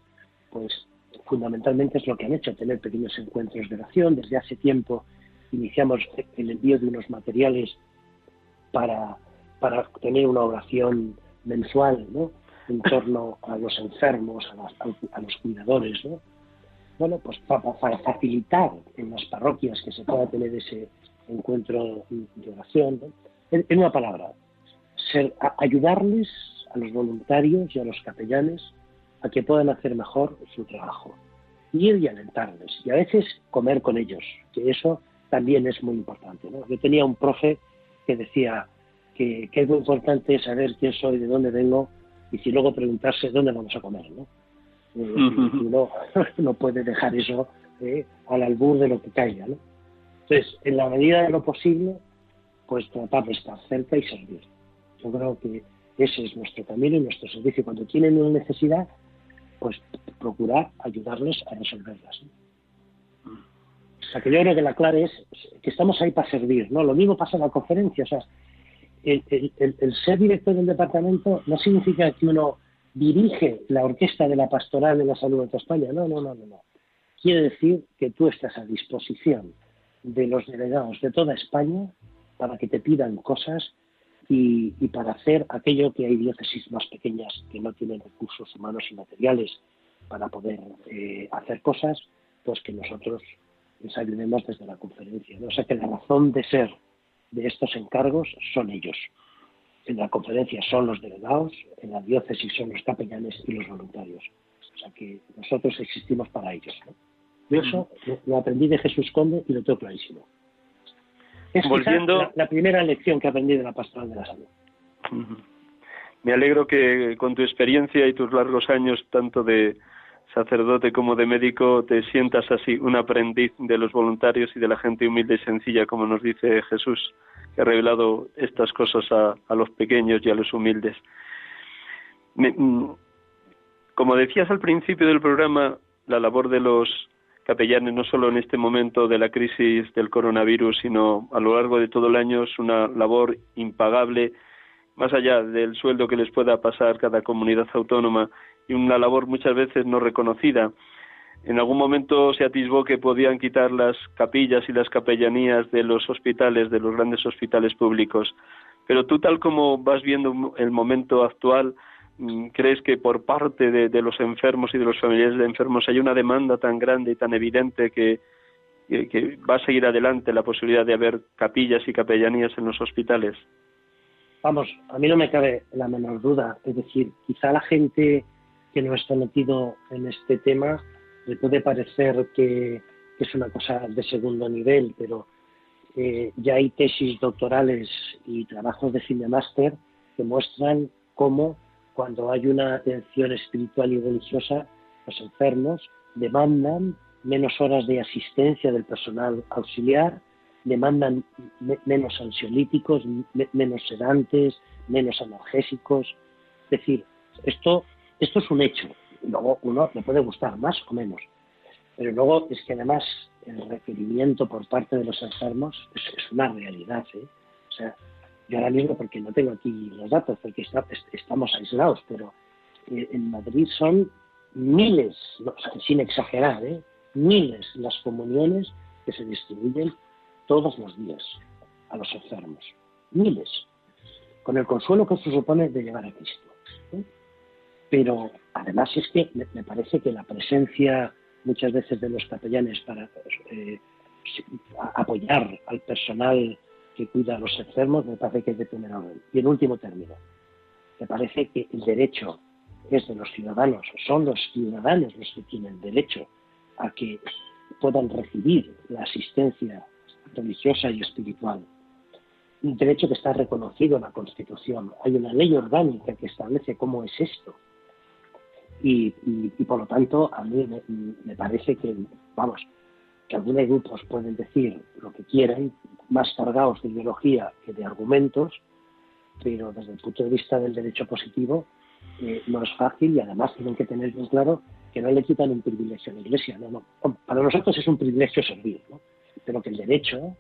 pues fundamentalmente es lo que han hecho, tener pequeños encuentros de oración. Desde hace tiempo iniciamos el envío de unos materiales para, para tener una oración mensual, ¿no? En torno a los enfermos, a, los cuidadores, ¿no? Bueno, pues para, facilitar en las parroquias que se pueda tener ese encuentro de oración, en, una palabra, ser, ayudarles a los voluntarios y a los capellanes a que puedan hacer mejor su trabajo. Ir y alentarles y a veces comer con ellos, que eso también es muy importante. ¿no? Yo tenía un profe que decía, que, es muy importante saber quién soy, de dónde vengo y si luego preguntarse dónde vamos a comer, ¿no? Eh, uno *laughs* no puede dejar eso eh, al albur de lo que caiga, ¿no? Entonces, en la medida de lo posible, pues tratar de estar cerca y servir. Yo creo que ese es nuestro camino y nuestro servicio. Cuando tienen una necesidad, pues procurar ayudarles a resolverlas. O sea, que yo creo que la clave es que estamos ahí para servir, ¿no? Lo mismo pasa en la conferencia, o sea, el, ser director del departamento no significa que uno dirige la orquesta de la pastoral de la salud de España. No, no, no, no, no. Quiere decir que tú estás a disposición de los delegados de toda España para que te pidan cosas y, para hacer aquello que hay diócesis más pequeñas que no tienen recursos humanos y materiales para poder eh, hacer cosas, pues que nosotros les ayudemos desde la conferencia. O sea que la razón de ser de estos encargos son ellos. En la conferencia son los delegados, en la diócesis son los capellanes y los voluntarios. O sea que nosotros existimos para ellos. Yo eso lo, aprendí de Jesús Conde y lo tengo clarísimo. Es Volviendo... la, primera lección que aprendí de la pastoral de la salud. Me alegro que con tu experiencia y tus largos años, tanto de sacerdote como de médico, te sientas así un aprendiz de los voluntarios y de la gente humilde y sencilla, como nos dice Jesús, que ha revelado estas cosas a, los pequeños y a los humildes. Mm, como decías al principio del programa, la labor de los capellanes, no solo en este momento de la crisis del coronavirus, sino a lo largo de todo el año, es una labor impagable, más allá del sueldo que les pueda pasar cada comunidad autónoma y una labor muchas veces no reconocida. En algún momento se atisbó que podían quitar las capillas y las capellanías de los hospitales, de los grandes hospitales públicos. Pero tú, tal como vas viendo el momento actual, mm, ¿crees que por parte de, los enfermos y de los familiares de enfermos hay una demanda tan grande y tan evidente que, que va a seguir adelante la posibilidad de haber capillas y capellanías en los hospitales? Vamos, a mí no me cabe la menor duda. Es decir, quizá la gente que no está metido en este tema, le puede parecer que, es una cosa de segundo nivel, pero eh, ya hay tesis doctorales y trabajos de cine máster que muestran cómo cuando hay una atención espiritual y religiosa, los enfermos demandan menos horas de asistencia del personal auxiliar, demandan menos ansiolíticos, menos sedantes, menos analgésicos. Es decir, esto, esto es un hecho. Luego uno le puede gustar más o menos. Pero luego es que además el requerimiento por parte de los enfermos es, una realidad. ¿eh? O sea, yo ahora mismo, porque no tengo aquí los datos, porque estamos aislados, pero eh, en Madrid son miles, sin exagerar, ¿eh? miles las comuniones que se distribuyen todos los días a los enfermos. Miles. Con el consuelo que se supone de llevar a Cristo. Pero además es que me parece que la presencia muchas veces de los capellanes para eh, apoyar al personal que cuida a los enfermos, me parece que es de primer orden. Y en último término, me parece que el derecho es de los ciudadanos, son los ciudadanos los que tienen derecho a que puedan recibir la asistencia religiosa y espiritual. Un derecho que está reconocido en la Constitución. Hay una ley orgánica que establece cómo es esto. Y, por lo tanto, a mí me, parece que, vamos, que algunos grupos pueden decir lo que quieran, más cargados de ideología que de argumentos, pero desde el punto de vista del derecho positivo eh, no es fácil y además tienen que tener bien claro que no le quitan un privilegio a la Iglesia. No, no. Para nosotros es un privilegio servir, ¿no? pero que el derecho,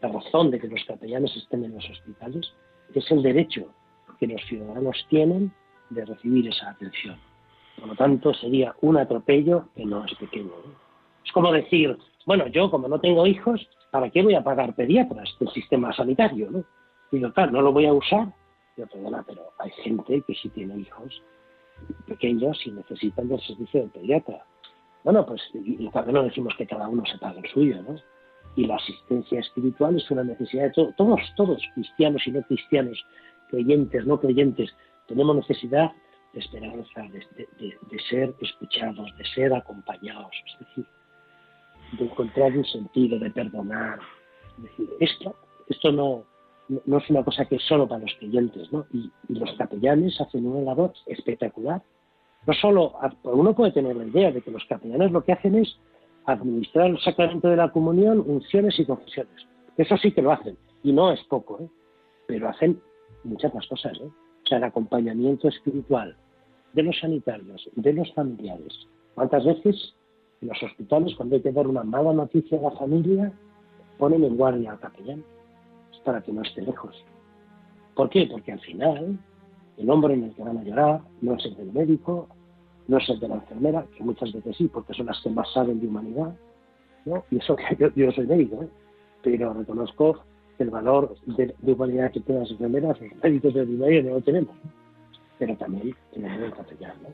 la razón de que los capellanes estén en los hospitales, es el derecho que los ciudadanos tienen de recibir esa atención. Por lo tanto, sería un atropello que no es pequeño. Es como decir, bueno, yo como no tengo hijos, ¿para qué voy a pagar pediatras del sistema sanitario? ¿no? Digo, claro, no lo voy a usar. Yo, perdona, pero hay gente que sí tiene hijos pequeños y necesitan del servicio del pediatra. Bueno, pues, y, y no decimos que cada uno se pague el suyo, ¿no? Y la asistencia espiritual es una necesidad de todos, todos, todos, cristianos y no cristianos, creyentes, no creyentes, tenemos necesidad de esperanza, de, ser escuchados, de ser acompañados, es decir, de encontrar un sentido, de perdonar. Decir, esto, esto no, no es una cosa que es solo para los creyentes, ¿no? Y, los capellanes hacen una labor espectacular. No solo, uno puede tener la idea de que los capellanes lo que hacen es administrar el sacramento de la comunión, unciones y confesiones. Eso sí que lo hacen, y no es poco, ¿eh? pero hacen muchas más cosas. ¿eh? O sea, el acompañamiento espiritual, de los sanitarios, de los familiares. ¿Cuántas veces en los hospitales, cuando hay que dar una mala noticia a la familia, ponen en guardia al capellán para que no esté lejos? ¿Por qué? Porque al final el hombre en el que van a llorar no es el del médico, no es el de la enfermera, que muchas veces sí, porque son las que más saben de humanidad, ¿no? y eso que yo, soy médico, ¿eh? pero reconozco el valor de, humanidad que tienen las enfermeras, los médicos de primaria no lo tenemos pero también en el castellano.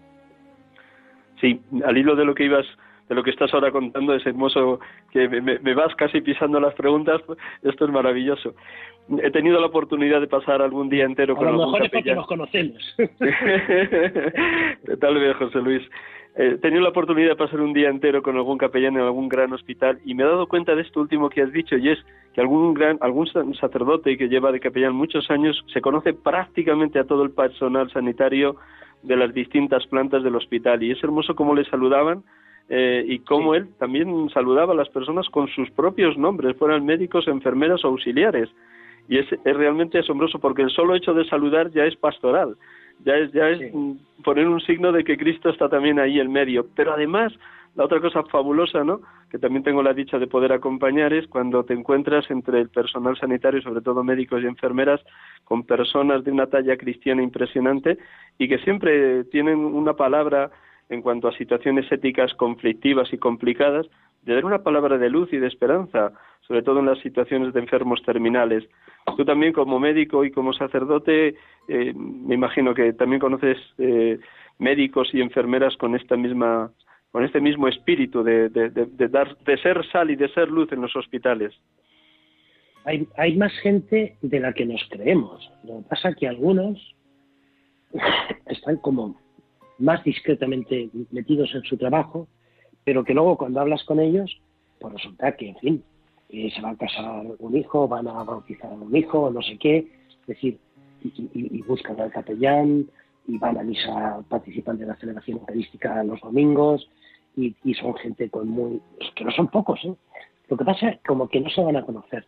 Sí, al hilo de lo que ibas de lo que estás ahora contando, es hermoso que me, vas casi pisando las preguntas, *laughs* esto es maravilloso. He tenido la oportunidad de pasar algún día entero con a lo mejor es porque nos conocemos. *laughs* Tal vez, José Luis. He tenido la oportunidad de pasar un día entero con algún capellán en algún gran hospital y me he dado cuenta de esto último que has dicho y es que algún gran algún sacerdote que lleva de capellán muchos años se conoce prácticamente a todo el personal sanitario de las distintas plantas del hospital. Y es hermoso cómo le saludaban eh, y cómo él también saludaba a las personas con sus propios nombres, fueran médicos, enfermeras o auxiliares. Y es, es realmente asombroso porque el solo hecho de saludar ya es pastoral ya es, ya es poner un signo de que Cristo está también ahí en medio. Pero además, la otra cosa fabulosa, ¿no? Que también tengo la dicha de poder acompañar es cuando te encuentras entre el personal sanitario, sobre todo médicos y enfermeras, con personas de una talla cristiana impresionante y que siempre tienen una palabra en cuanto a situaciones éticas conflictivas y complicadas, de dar una palabra de luz y de esperanza, sobre todo en las situaciones de enfermos terminales. Tú también como médico y como sacerdote, eh, me imagino que también conoces eh, médicos y enfermeras con esta misma con este mismo espíritu de, dar de ser sal y de ser luz en los hospitales. Hay, hay más gente de la que nos creemos. Lo que pasa es que algunos están como más discretamente metidos en su trabajo, pero que luego cuando hablas con ellos, pues resulta que, en fin, se va a casar un hijo, van a bautizar a un hijo, no sé qué, es decir, y, buscan al capellán, y van a misa, participan de la celebración eucarística los domingos, y, son gente con muy... que no son pocos, ¿eh? Lo que pasa es como que no se van a conocer.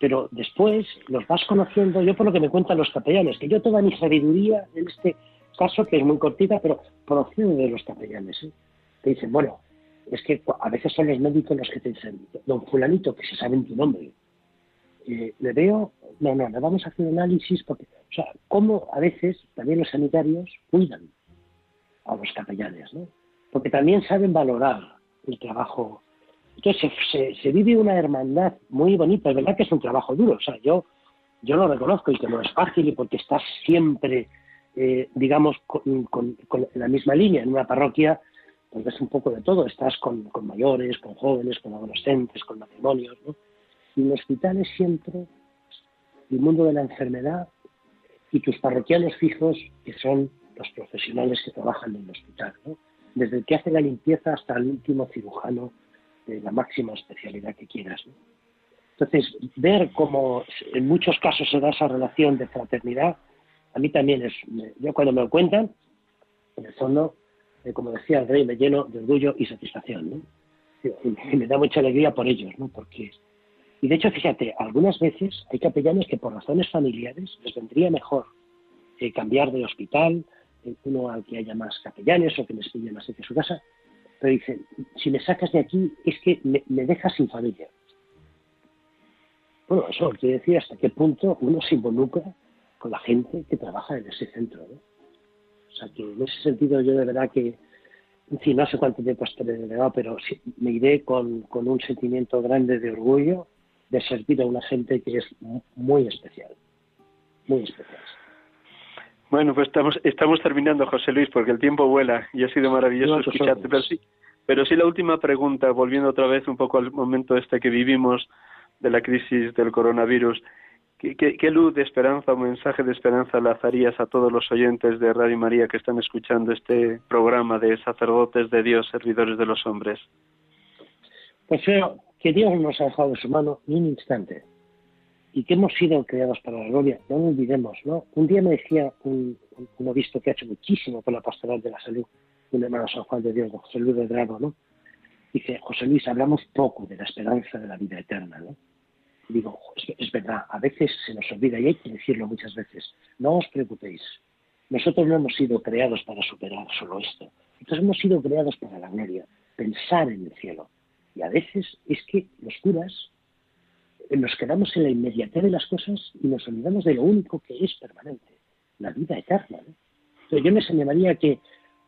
pero después los vas conociendo, yo por lo que me cuentan los capellanes, que yo toda mi sabiduría en este caso, que es muy cortita, pero procede de los capellanes, ¿eh? te dicen, bueno, es que a veces son los médicos los que te dicen, don fulanito, que se sabe tu nombre, eh, le veo, no, no, le vamos a hacer análisis, porque, o sea, cómo a veces también los sanitarios cuidan a los capellanes, ¿no? Porque también saben valorar el trabajo entonces se, vive una hermandad muy bonita, es verdad que es un trabajo duro, o sea, yo, yo lo reconozco y que no es fácil y porque estás siempre, eh, digamos, con, la misma línea en una parroquia, pues ves un poco de todo, estás con, mayores, con jóvenes, con adolescentes, con matrimonios, ¿no? Y el hospital es siempre el mundo de la enfermedad y tus parroquianos fijos, que son los profesionales que trabajan en el hospital, ¿no? Desde el que hace la limpieza hasta el último cirujano la máxima especialidad que quieras. Entonces, ver cómo en muchos casos se da esa relación de fraternidad, a mí también es, yo cuando me lo cuentan, en el fondo, eh, como decía el rey, me lleno de orgullo y satisfacción, ¿no? Y me da mucha alegría por ellos, ¿no? Porque, y de hecho, fíjate, algunas veces hay capellanes que por razones familiares les vendría mejor eh, cambiar de hospital, eh, uno al que haya más capellanes o que les pille más cerca su casa, pero dice, si me sacas de aquí es que me, dejas sin familia. Bueno, eso quiere decir hasta qué punto uno se involucra con la gente que trabaja en ese centro. ¿no? O sea que en ese sentido yo de verdad que, en fin, no sé cuánto tiempo estaré delegado, pero me iré con, con un sentimiento grande de orgullo de servir a una gente que es muy especial, muy especial. Bueno, pues estamos, estamos terminando, José Luis, porque el tiempo vuela y ha sido maravilloso escucharte. Pero sí, pero sí la última pregunta, volviendo otra vez un poco al momento este que vivimos de la crisis del coronavirus. ¿Qué, luz de esperanza o mensaje de esperanza lanzarías a todos los oyentes de Radio María que están escuchando este programa de sacerdotes de Dios, servidores de los hombres? Pues creo que Dios nos ha dejado de su mano ni un instante y que hemos sido creados para la gloria. No lo olvidemos, ¿no? Un día me decía un, un, obispo que ha hecho muchísimo por la pastoral de la salud, un hermano San Juan de Dios, José Luis de Drago, ¿no? Dice, José Luis, hablamos poco de la esperanza de la vida eterna, ¿no? Digo, es, verdad, a veces se nos olvida y hay que decirlo muchas veces. No os preocupéis, nosotros no hemos sido creados para superar solo esto. Nosotros hemos sido creados para la gloria, pensar en el cielo. Y a veces es que los curas nos quedamos en la inmediatez de las cosas y nos olvidamos de lo único que es permanente, la vida eterna. Entonces yo me señalaría que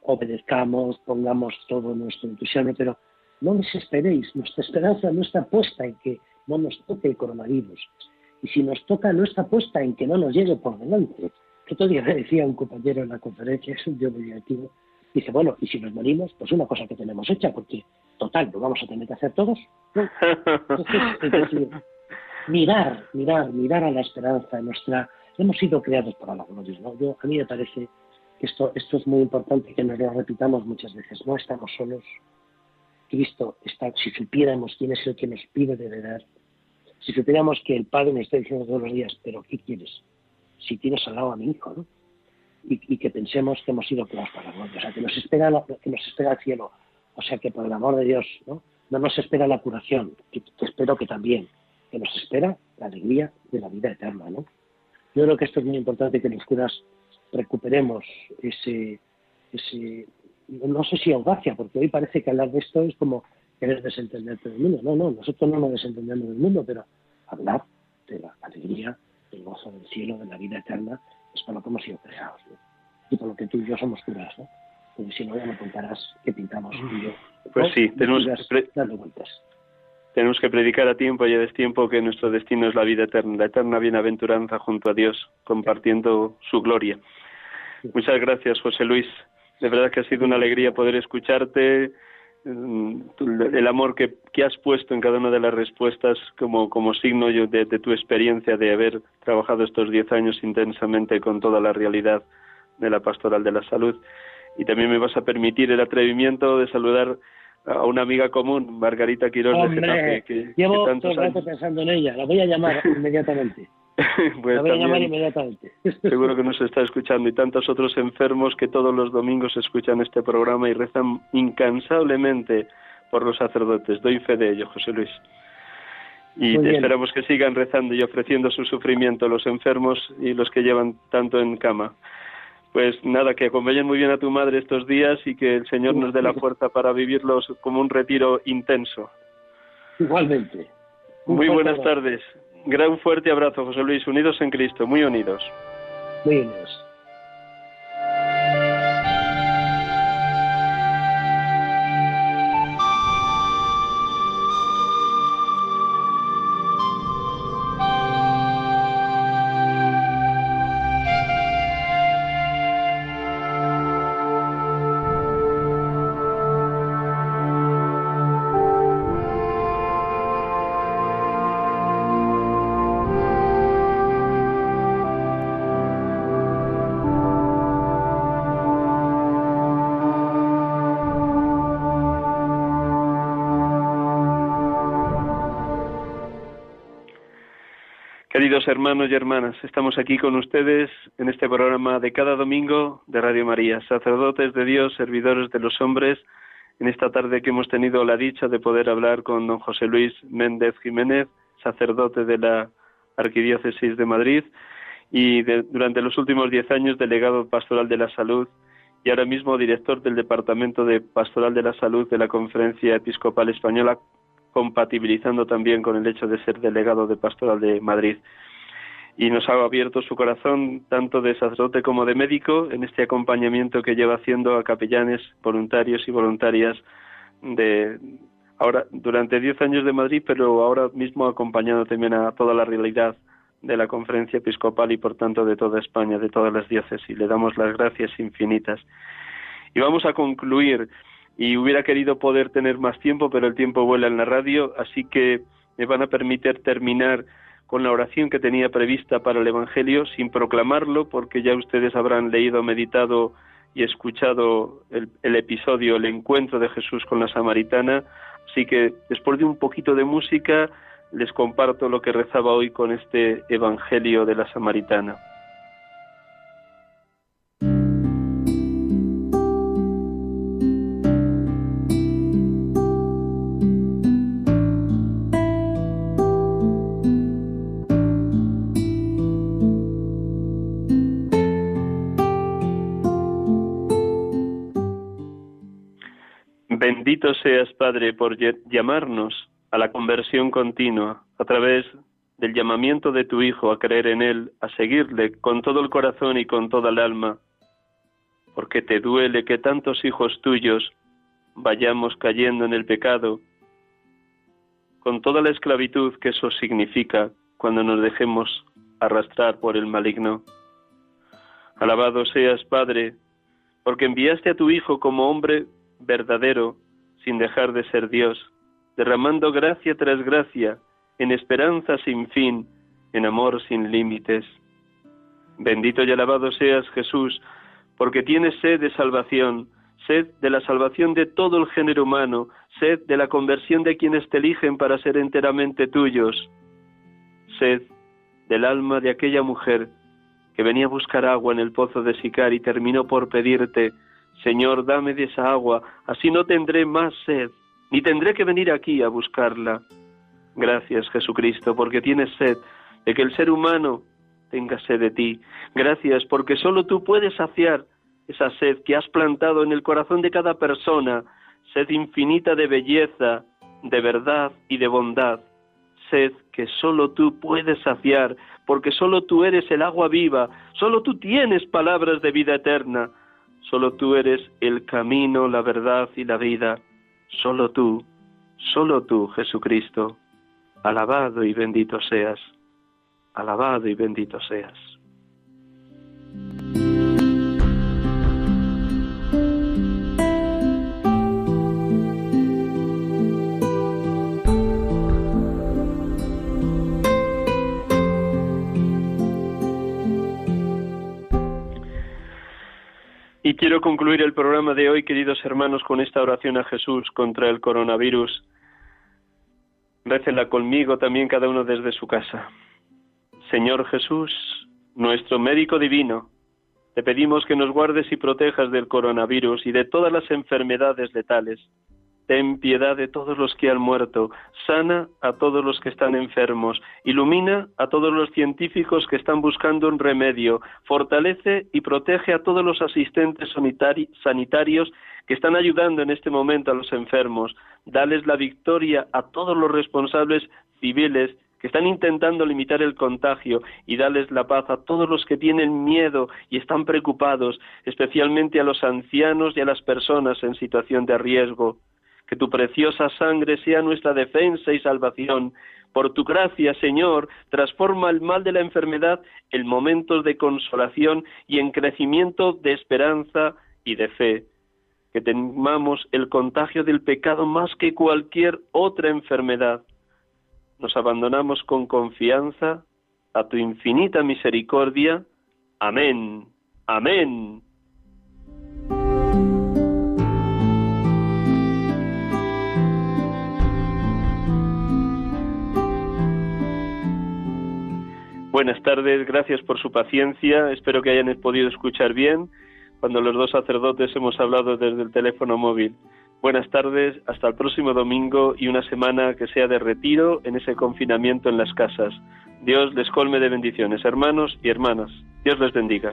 obedezcamos, pongamos todo nuestro entusiasmo, pero no desesperéis, nuestra esperanza no está puesta en que no nos toque el coronavirus. Y si nos toca, no está puesta en que no nos llegue por delante. Que todavía me decía un compañero en la conferencia, es un tío muy directivo, dice, bueno, y si nos morimos, pues una cosa que tenemos hecha, porque total, lo vamos a tener que hacer todos. Entonces, mirar, mirar, mirar a la esperanza nuestra. Hemos sido creados para la gloria, ¿no? Yo, a mí me parece que esto, esto es muy importante que nos lo repitamos muchas veces. No estamos solos. Cristo está, si supiéramos quién es el que nos pide de verdad, si supiéramos que el Padre me está diciendo todos los días, pero ¿qué quieres? Si tienes al lado a mi hijo, ¿no? Y, que pensemos que hemos sido creados para gloria, o sea, que nos espera, que nos espera el cielo, o sea, que por el amor de Dios, ¿no? No nos espera la curación, que espero que también, que nos espera la alegría de la vida eterna, ¿no? Yo creo que esto es muy importante que los curas recuperemos ese, ese, no sé si audacia, porque hoy parece que hablar de esto es como querer desentenderte del mundo. No, no, nosotros no nos desentendemos del mundo, pero hablar de la alegría, del gozo del cielo, de la vida eterna, es para lo que hemos sido creados, ¿no? Y por lo que tú y yo somos curas, ¿no? Porque si no, ya me contarás qué pintamos tú y yo. Pues sí, tenemos que darle vueltas. Tenemos que predicar a tiempo y a destiempo que nuestro destino es la vida eterna, la eterna bienaventuranza junto a Dios, compartiendo su gloria. Muchas gracias, José Luis. De verdad que ha sido una alegría poder escucharte, mm, el amor que, has puesto en cada una de las respuestas como, como signo de, de tu experiencia de haber trabajado estos diez años intensamente con toda la realidad de la pastoral de la salud. Y también me vas a permitir el atrevimiento de saludar a una amiga común, Margarita Quiroz de Getafe. Que, llevo todo el rato pensando en ella, la voy a llamar *laughs* inmediatamente. *laughs* pues la voy a llamar inmediatamente. seguro que nos *laughs* está escuchando y tantos otros enfermos que todos los domingos escuchan este programa y rezan incansablemente por los sacerdotes. Doy fe de ello, José Luis. Y esperamos que sigan rezando y ofreciendo su sufrimiento los enfermos y los que llevan tanto en cama. Pues nada, que acompañen muy bien a tu madre estos días y que el Señor nos dé la fuerza para vivirlos como un retiro intenso. Igualmente. muy buenas tardes. Gran fuerte abrazo, José Luis. Unidos en Cristo, muy unidos. Muy unidos. Hermanos y hermanas, estamos aquí con ustedes en este programa de cada domingo de Radio María, sacerdotes de Dios, servidores de los hombres, en esta tarde que hemos tenido la dicha de poder hablar con don José Luis Méndez Jiménez, sacerdote de la Arquidiócesis de Madrid y durante los últimos diez años delegado pastoral de la salud y ahora mismo director del Departamento de Pastoral de la Salud de la Conferencia Episcopal Española compatibilizando también con el hecho de ser delegado de Pastoral de Madrid. Y nos ha abierto su corazón tanto de sacerdote como de médico en este acompañamiento que lleva haciendo a capellanes, voluntarios y voluntarias de ahora durante diez años de Madrid, pero ahora mismo acompañando también a toda la realidad de la conferencia episcopal y por tanto de toda España, de todas las diócesis. Le damos las gracias infinitas. Y vamos a concluir y hubiera querido poder tener más tiempo, pero el tiempo vuela en la radio, así que me van a permitir terminar con la oración que tenía prevista para el Evangelio sin proclamarlo, porque ya ustedes habrán leído, meditado y escuchado el, episodio, el encuentro de Jesús con la samaritana. Así que después de un poquito de música, les comparto lo que rezaba hoy con este Evangelio de la samaritana. Padre, por llamarnos a la conversión continua a través del llamamiento de tu Hijo a creer en Él, a seguirle con todo el corazón y con toda el alma, porque te duele que tantos hijos tuyos vayamos cayendo en el pecado, con toda la esclavitud que eso significa cuando nos dejemos arrastrar por el maligno. Alabado seas, Padre, porque enviaste a tu Hijo como hombre verdadero, sin dejar de ser Dios, derramando gracia tras gracia, en esperanza sin fin, en amor sin límites. Bendito y alabado seas Jesús, porque tienes sed de salvación, sed de la salvación de todo el género humano, sed de la conversión de quienes te eligen para ser enteramente tuyos, sed del alma de aquella mujer que venía a buscar agua en el pozo de Sicar y terminó por pedirte, Señor, dame de esa agua, así no tendré más sed, ni tendré que venir aquí a buscarla. Gracias, Jesucristo, porque tienes sed de que el ser humano tenga sed de ti. Gracias, porque solo tú puedes saciar esa sed que has plantado en el corazón de cada persona, sed infinita de belleza, de verdad y de bondad, sed que solo tú puedes saciar, porque solo tú eres el agua viva, solo tú tienes palabras de vida eterna, Solo tú eres el camino, la verdad y la vida. Solo tú, solo tú, Jesucristo. Alabado y bendito seas. Alabado y bendito seas. Y quiero concluir el programa de hoy, queridos hermanos, con esta oración a Jesús contra el coronavirus. Récela conmigo también cada uno desde su casa. Señor Jesús, nuestro médico divino, te pedimos que nos guardes y protejas del coronavirus y de todas las enfermedades letales. Ten piedad de todos los que han muerto, sana a todos los que están enfermos, ilumina a todos los científicos que están buscando un remedio, fortalece y protege a todos los asistentes sanitarios que están ayudando en este momento a los enfermos, dales la victoria a todos los responsables civiles que están intentando limitar el contagio y darles la paz a todos los que tienen miedo y están preocupados, especialmente a los ancianos y a las personas en situación de riesgo. Que tu preciosa sangre sea nuestra defensa y salvación. Por tu gracia, Señor, transforma el mal de la enfermedad en momentos de consolación y en crecimiento de esperanza y de fe. Que temamos el contagio del pecado más que cualquier otra enfermedad nos abandonamos con confianza a tu infinita misericordia. Amén. Amén. Buenas tardes, gracias por su paciencia. Espero que hayan podido escuchar bien cuando los dos sacerdotes hemos hablado desde el teléfono móvil. Buenas tardes, hasta el próximo domingo y una semana que sea de retiro en ese confinamiento en las casas. Dios les colme de bendiciones, hermanos y hermanas. Dios les bendiga.